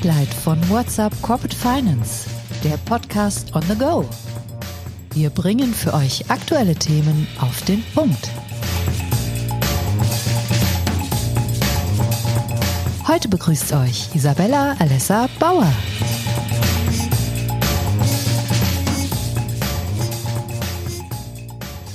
Spotlight von WhatsApp Corporate Finance, der Podcast on the go. Wir bringen für euch aktuelle Themen auf den Punkt. Heute begrüßt euch Isabella Alessa Bauer.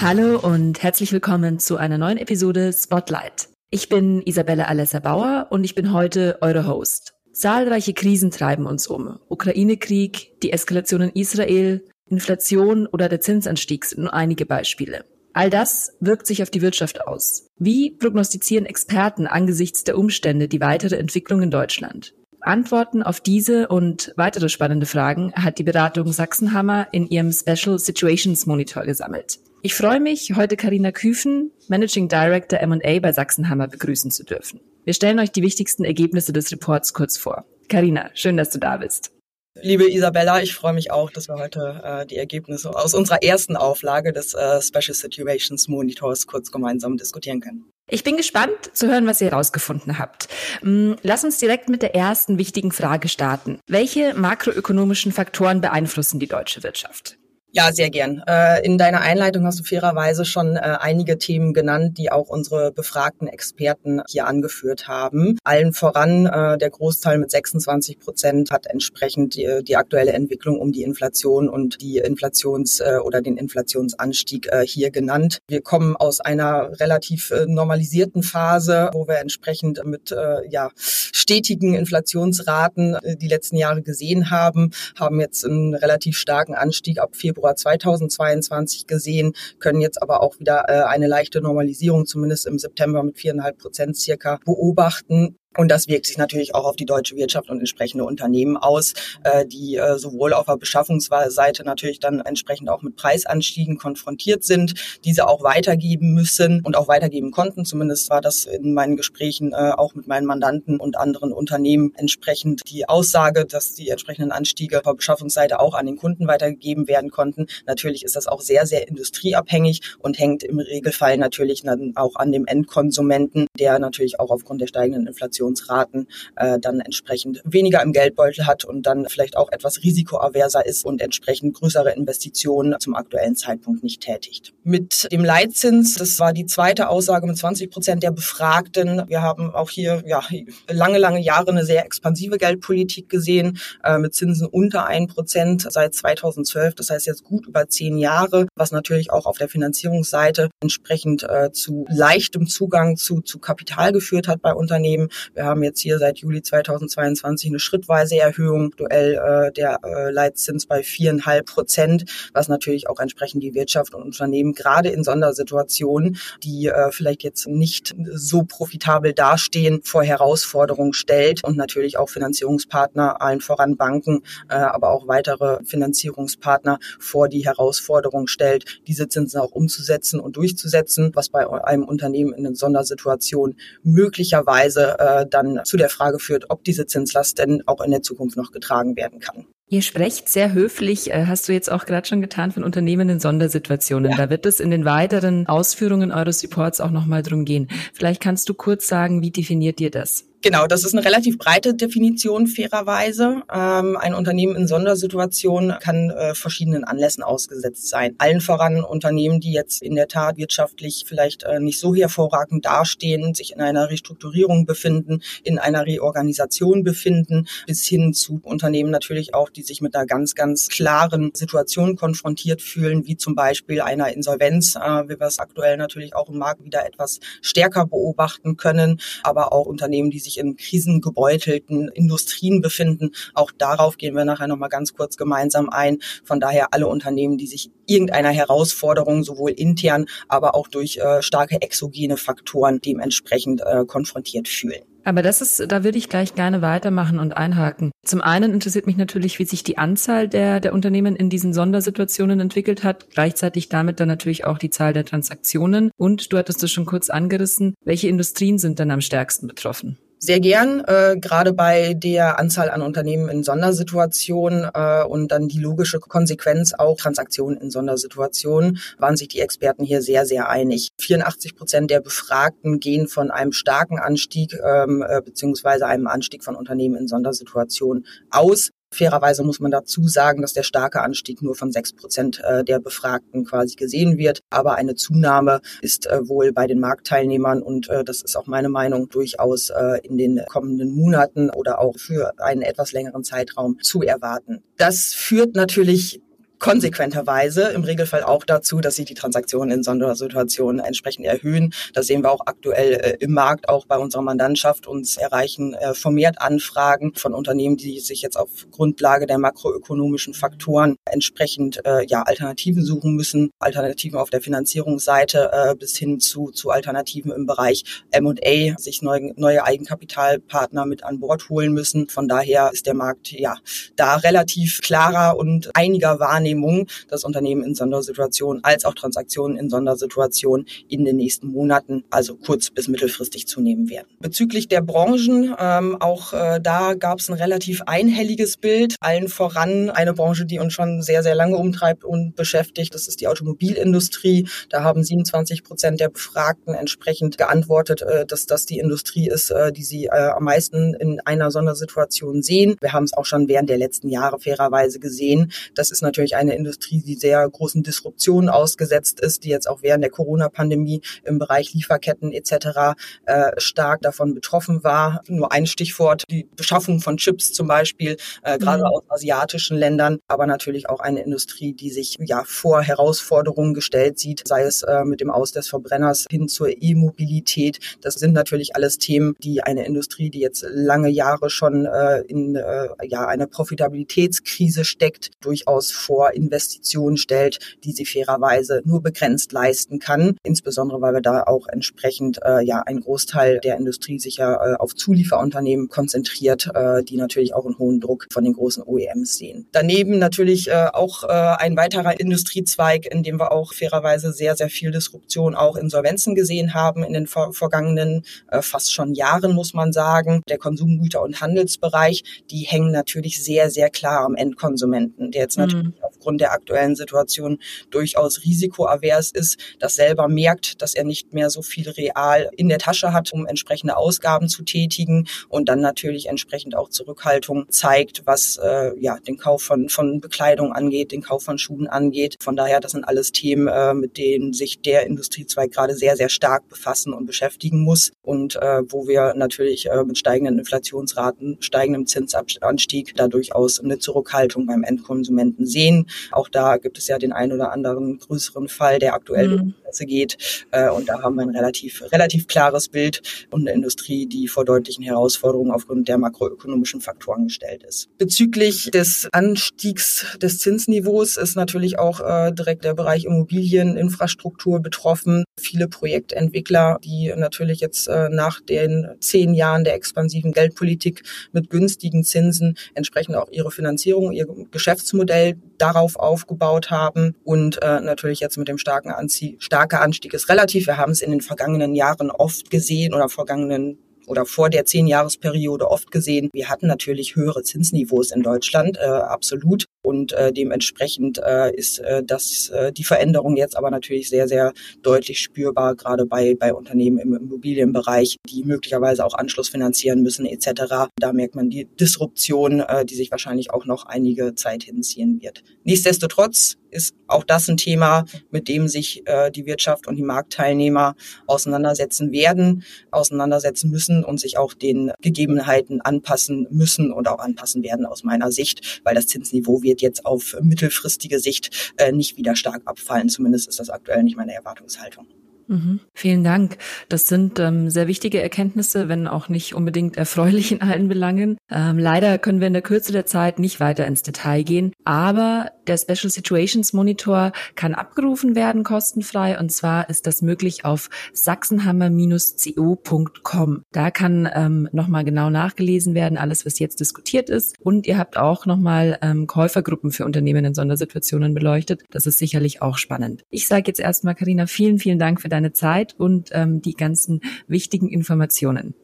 Hallo und herzlich willkommen zu einer neuen Episode Spotlight. Ich bin Isabella Alessa Bauer und ich bin heute eure Host. Zahlreiche Krisen treiben uns um. Ukraine-Krieg, die Eskalation in Israel, Inflation oder der Zinsanstieg sind nur einige Beispiele. All das wirkt sich auf die Wirtschaft aus. Wie prognostizieren Experten angesichts der Umstände die weitere Entwicklung in Deutschland? Antworten auf diese und weitere spannende Fragen hat die Beratung Sachsenhammer in ihrem Special Situations Monitor gesammelt. Ich freue mich, heute Karina Küfen, Managing Director M&A bei Sachsenhammer begrüßen zu dürfen. Wir stellen euch die wichtigsten Ergebnisse des Reports kurz vor. Karina, schön, dass du da bist. Liebe Isabella, ich freue mich auch, dass wir heute äh, die Ergebnisse aus unserer ersten Auflage des äh, Special Situations Monitors kurz gemeinsam diskutieren können. Ich bin gespannt zu hören, was ihr herausgefunden habt. Mm, lass uns direkt mit der ersten wichtigen Frage starten. Welche makroökonomischen Faktoren beeinflussen die deutsche Wirtschaft? Ja, sehr gern. Äh, in deiner Einleitung hast du fairerweise schon äh, einige Themen genannt, die auch unsere befragten Experten hier angeführt haben. Allen voran, äh, der Großteil mit 26 Prozent hat entsprechend die, aktuelle Entwicklung um die Inflation und die Inflations- oder den Inflationsanstieg hier genannt. Wir kommen aus einer relativ normalisierten Phase, wo wir entsprechend mit ja, stetigen Inflationsraten die letzten Jahre gesehen haben, haben jetzt einen relativ starken Anstieg ab Februar Februar 2022 gesehen, können jetzt aber auch wieder äh, eine leichte Normalisierung zumindest im September mit viereinhalb Prozent circa beobachten. Und das wirkt sich natürlich auch auf die deutsche Wirtschaft und entsprechende Unternehmen aus, äh, die äh, sowohl auf der Beschaffungsseite natürlich dann entsprechend auch mit Preisanstiegen konfrontiert sind, diese auch weitergeben müssen und auch weitergeben konnten. Zumindest war das in meinen Gesprächen äh, auch mit meinen Mandanten und anderen Unternehmen entsprechend die Aussage, dass die entsprechenden Anstiege auf der Beschaffungsseite auch an den Kunden weitergegeben werden konnten. Natürlich ist das auch sehr, sehr industrieabhängig und hängt im Regelfall natürlich dann auch an dem Endkonsumenten, der natürlich auch aufgrund der steigenden Inflation Inflationsraten äh, dann entsprechend weniger im Geldbeutel hat und dann vielleicht auch etwas risikoaverser ist und entsprechend größere Investitionen zum aktuellen Zeitpunkt nicht tätigt. Mit dem Leitzins, das war die zweite Aussage mit 20 Prozent der Befragten. Wir haben auch hier ja lange, lange Jahre eine sehr expansive Geldpolitik gesehen äh, mit Zinsen unter ein Prozent seit 2012. Das heißt jetzt gut über zehn Jahre, was natürlich auch auf der Finanzierungsseite entsprechend äh, zu leichtem Zugang zu, zu Kapital geführt hat bei Unternehmen. Wir haben jetzt hier seit Juli 2022 eine schrittweise Erhöhung, duell äh, der äh, Leitzins bei viereinhalb Prozent, was natürlich auch entsprechend die Wirtschaft und Unternehmen gerade in Sondersituationen, die äh, vielleicht jetzt nicht so profitabel dastehen, vor Herausforderungen stellt und natürlich auch Finanzierungspartner, allen voran Banken, äh, aber auch weitere Finanzierungspartner vor die Herausforderung stellt, diese Zinsen auch umzusetzen und durchzusetzen, was bei einem Unternehmen in einer Sondersituation möglicherweise äh, dann zu der Frage führt, ob diese Zinslast denn auch in der Zukunft noch getragen werden kann. Ihr sprecht sehr höflich, äh, hast du jetzt auch gerade schon getan, von Unternehmen in Sondersituationen. Ja. Da wird es in den weiteren Ausführungen eures Reports auch nochmal drum gehen. Vielleicht kannst du kurz sagen, wie definiert ihr das? Genau, das ist eine relativ breite Definition fairerweise. Ähm, ein Unternehmen in Sondersituation kann äh, verschiedenen Anlässen ausgesetzt sein. Allen voran Unternehmen, die jetzt in der Tat wirtschaftlich vielleicht äh, nicht so hervorragend dastehen, sich in einer Restrukturierung befinden, in einer Reorganisation befinden, bis hin zu Unternehmen natürlich auch, die sich mit einer ganz, ganz klaren Situation konfrontiert fühlen, wie zum Beispiel einer Insolvenz, äh, wie wir es aktuell natürlich auch im Markt wieder etwas stärker beobachten können, aber auch Unternehmen, die sich sich in krisengebeutelten Industrien befinden. Auch darauf gehen wir nachher nochmal ganz kurz gemeinsam ein. Von daher alle Unternehmen, die sich irgendeiner Herausforderung sowohl intern, aber auch durch äh, starke exogene Faktoren dementsprechend äh, konfrontiert fühlen. Aber das ist, da würde ich gleich gerne weitermachen und einhaken. Zum einen interessiert mich natürlich, wie sich die Anzahl der, der Unternehmen in diesen Sondersituationen entwickelt hat, gleichzeitig damit dann natürlich auch die Zahl der Transaktionen. Und du hattest es schon kurz angerissen, welche Industrien sind dann am stärksten betroffen? Sehr gern, äh, gerade bei der Anzahl an Unternehmen in Sondersituationen äh, und dann die logische Konsequenz auch Transaktionen in Sondersituationen, waren sich die Experten hier sehr, sehr einig. 84 Prozent der Befragten gehen von einem starken Anstieg ähm, äh, beziehungsweise einem Anstieg von Unternehmen in Sondersituationen aus. Fairerweise muss man dazu sagen, dass der starke Anstieg nur von sechs Prozent äh, der Befragten quasi gesehen wird. Aber eine Zunahme ist äh, wohl bei den Marktteilnehmern und äh, das ist auch meine Meinung durchaus in den kommenden Monaten oder auch für einen etwas längeren Zeitraum zu erwarten. Das führt natürlich konsequenterweise im Regelfall auch dazu, dass sich die Transaktionen in Sondersituationen entsprechend erhöhen. Das sehen wir auch aktuell äh, im Markt, auch bei unserer Mandantschaft. Uns erreichen äh, vermehrt Anfragen von Unternehmen, die sich jetzt auf Grundlage der makroökonomischen Faktoren entsprechend äh, ja, Alternativen suchen müssen. Alternativen auf der Finanzierungsseite äh, bis hin zu, zu Alternativen im Bereich M&A, sich neue, neue Eigenkapitalpartner mit an Bord holen müssen. Von daher ist der Markt ja da relativ klarer und einiger Wahrnehmung Wahrnehmung, dass Unternehmen in Sondersituationen als auch Transaktionen in Sondersituationen in den nächsten Monaten, also kurz- bis mittelfristig zunehmen werden. Bezüglich der Branchen, ähm, auch äh, da gab es ein relativ einhelliges Bild. Allen voran eine Branche, die uns schon sehr, sehr lange umtreibt und beschäftigt, das ist die Automobilindustrie. Da haben 27 Prozent der Befragten entsprechend geantwortet, äh, dass das die Industrie ist, äh, die sie äh, am meisten in einer Sondersituation sehen. Wir haben es auch schon während der letzten Jahre fairerweise gesehen. Das ist natürlich eine Industrie, die sehr großen Disruptionen ausgesetzt ist, die jetzt auch während der Corona-Pandemie im Bereich Lieferketten etc. Äh, stark davon betroffen war. Nur ein Stichwort, die Beschaffung von Chips zum Beispiel, äh, gerade mhm. aus asiatischen Ländern, aber natürlich auch eine Industrie, die sich ja vor Herausforderungen gestellt sieht, sei es äh, mit dem Aus des Verbrenners hin zur E-Mobilität. Das sind natürlich alles Themen, die eine Industrie, die jetzt lange Jahre schon äh, in äh, ja eine Profitabilitätskrise steckt, durchaus vor Investitionen stellt, die sie fairerweise nur begrenzt leisten kann. Insbesondere, weil wir da auch entsprechend äh, ja ein Großteil der Industrie sich ja äh, auf Zulieferunternehmen konzentriert, äh, die natürlich auch einen hohen Druck von den großen OEMs sehen. Daneben natürlich äh, auch äh, ein weiterer Industriezweig, in dem wir auch fairerweise sehr, sehr viel Disruption, auch Insolvenzen gesehen haben in den vor vergangenen äh, fast schon Jahren, muss man sagen. Der Konsumgüter- und Handelsbereich, die hängen natürlich sehr, sehr klar am Endkonsumenten, der jetzt mhm. natürlich auf aufgrund der aktuellen Situation durchaus risikoavers ist, das selber merkt, dass er nicht mehr so viel real in der Tasche hat, um entsprechende Ausgaben zu tätigen und dann natürlich entsprechend auch Zurückhaltung zeigt, was äh, ja den Kauf von, von Bekleidung angeht, den Kauf von Schuhen angeht. Von daher, das sind alles Themen, äh, mit denen sich der Industriezweig gerade sehr, sehr stark befassen und beschäftigen muss und äh, wo wir natürlich äh, mit steigenden Inflationsraten, steigendem Zinsanstieg da durchaus eine Zurückhaltung beim Endkonsumenten sehen. Auch da gibt es ja den einen oder anderen größeren Fall, der aktuell mhm. Presse geht. Äh, und da haben wir ein relativ, relativ klares Bild und eine Industrie, die vor deutlichen Herausforderungen aufgrund der makroökonomischen Faktoren gestellt ist. Bezüglich des Anstiegs des Zinsniveaus ist natürlich auch äh, direkt der Bereich Immobilieninfrastruktur betroffen. Viele Projektentwickler, die natürlich jetzt äh, nach den zehn Jahren der expansiven Geldpolitik mit günstigen Zinsen entsprechend auch ihre Finanzierung, ihr Geschäftsmodell darauf aufgebaut haben und äh, natürlich jetzt mit dem starken Anzie starke Anstieg ist relativ. Wir haben es in den vergangenen Jahren oft gesehen oder vergangenen oder vor der Zehn-Jahresperiode oft gesehen. Wir hatten natürlich höhere Zinsniveaus in Deutschland, äh, absolut. Und äh, dementsprechend äh, ist äh, das äh, die Veränderung jetzt aber natürlich sehr, sehr deutlich spürbar, gerade bei, bei Unternehmen im Immobilienbereich, die möglicherweise auch Anschluss finanzieren müssen etc. Da merkt man die Disruption, äh, die sich wahrscheinlich auch noch einige Zeit hinziehen wird. Nichtsdestotrotz ist auch das ein Thema, mit dem sich äh, die Wirtschaft und die Marktteilnehmer auseinandersetzen werden, auseinandersetzen müssen und sich auch den Gegebenheiten anpassen müssen und auch anpassen werden aus meiner Sicht, weil das Zinsniveau wird jetzt auf mittelfristige Sicht äh, nicht wieder stark abfallen. Zumindest ist das aktuell nicht meine Erwartungshaltung. Mhm. Vielen Dank. Das sind ähm, sehr wichtige Erkenntnisse, wenn auch nicht unbedingt erfreulich in allen Belangen. Ähm, leider können wir in der Kürze der Zeit nicht weiter ins Detail gehen, aber der Special Situations Monitor kann abgerufen werden kostenfrei und zwar ist das möglich auf sachsenhammer-co.com. Da kann ähm, nochmal genau nachgelesen werden, alles was jetzt diskutiert ist und ihr habt auch nochmal ähm, Käufergruppen für Unternehmen in Sondersituationen beleuchtet. Das ist sicherlich auch spannend. Ich sage jetzt erstmal, Karina, vielen, vielen Dank für deine deine Zeit und ähm, die ganzen wichtigen Informationen.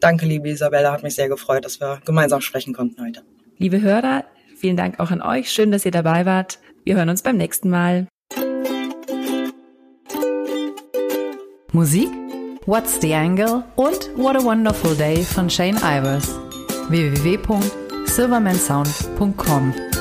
Danke, liebe Isabella, hat mich sehr gefreut, dass wir gemeinsam sprechen konnten heute. Liebe Hörer, vielen Dank auch an euch. Schön, dass ihr dabei wart. Wir hören uns beim nächsten Mal. Musik What's the Angle und What a Wonderful Day von Shane Ivers. www.silvermansound.com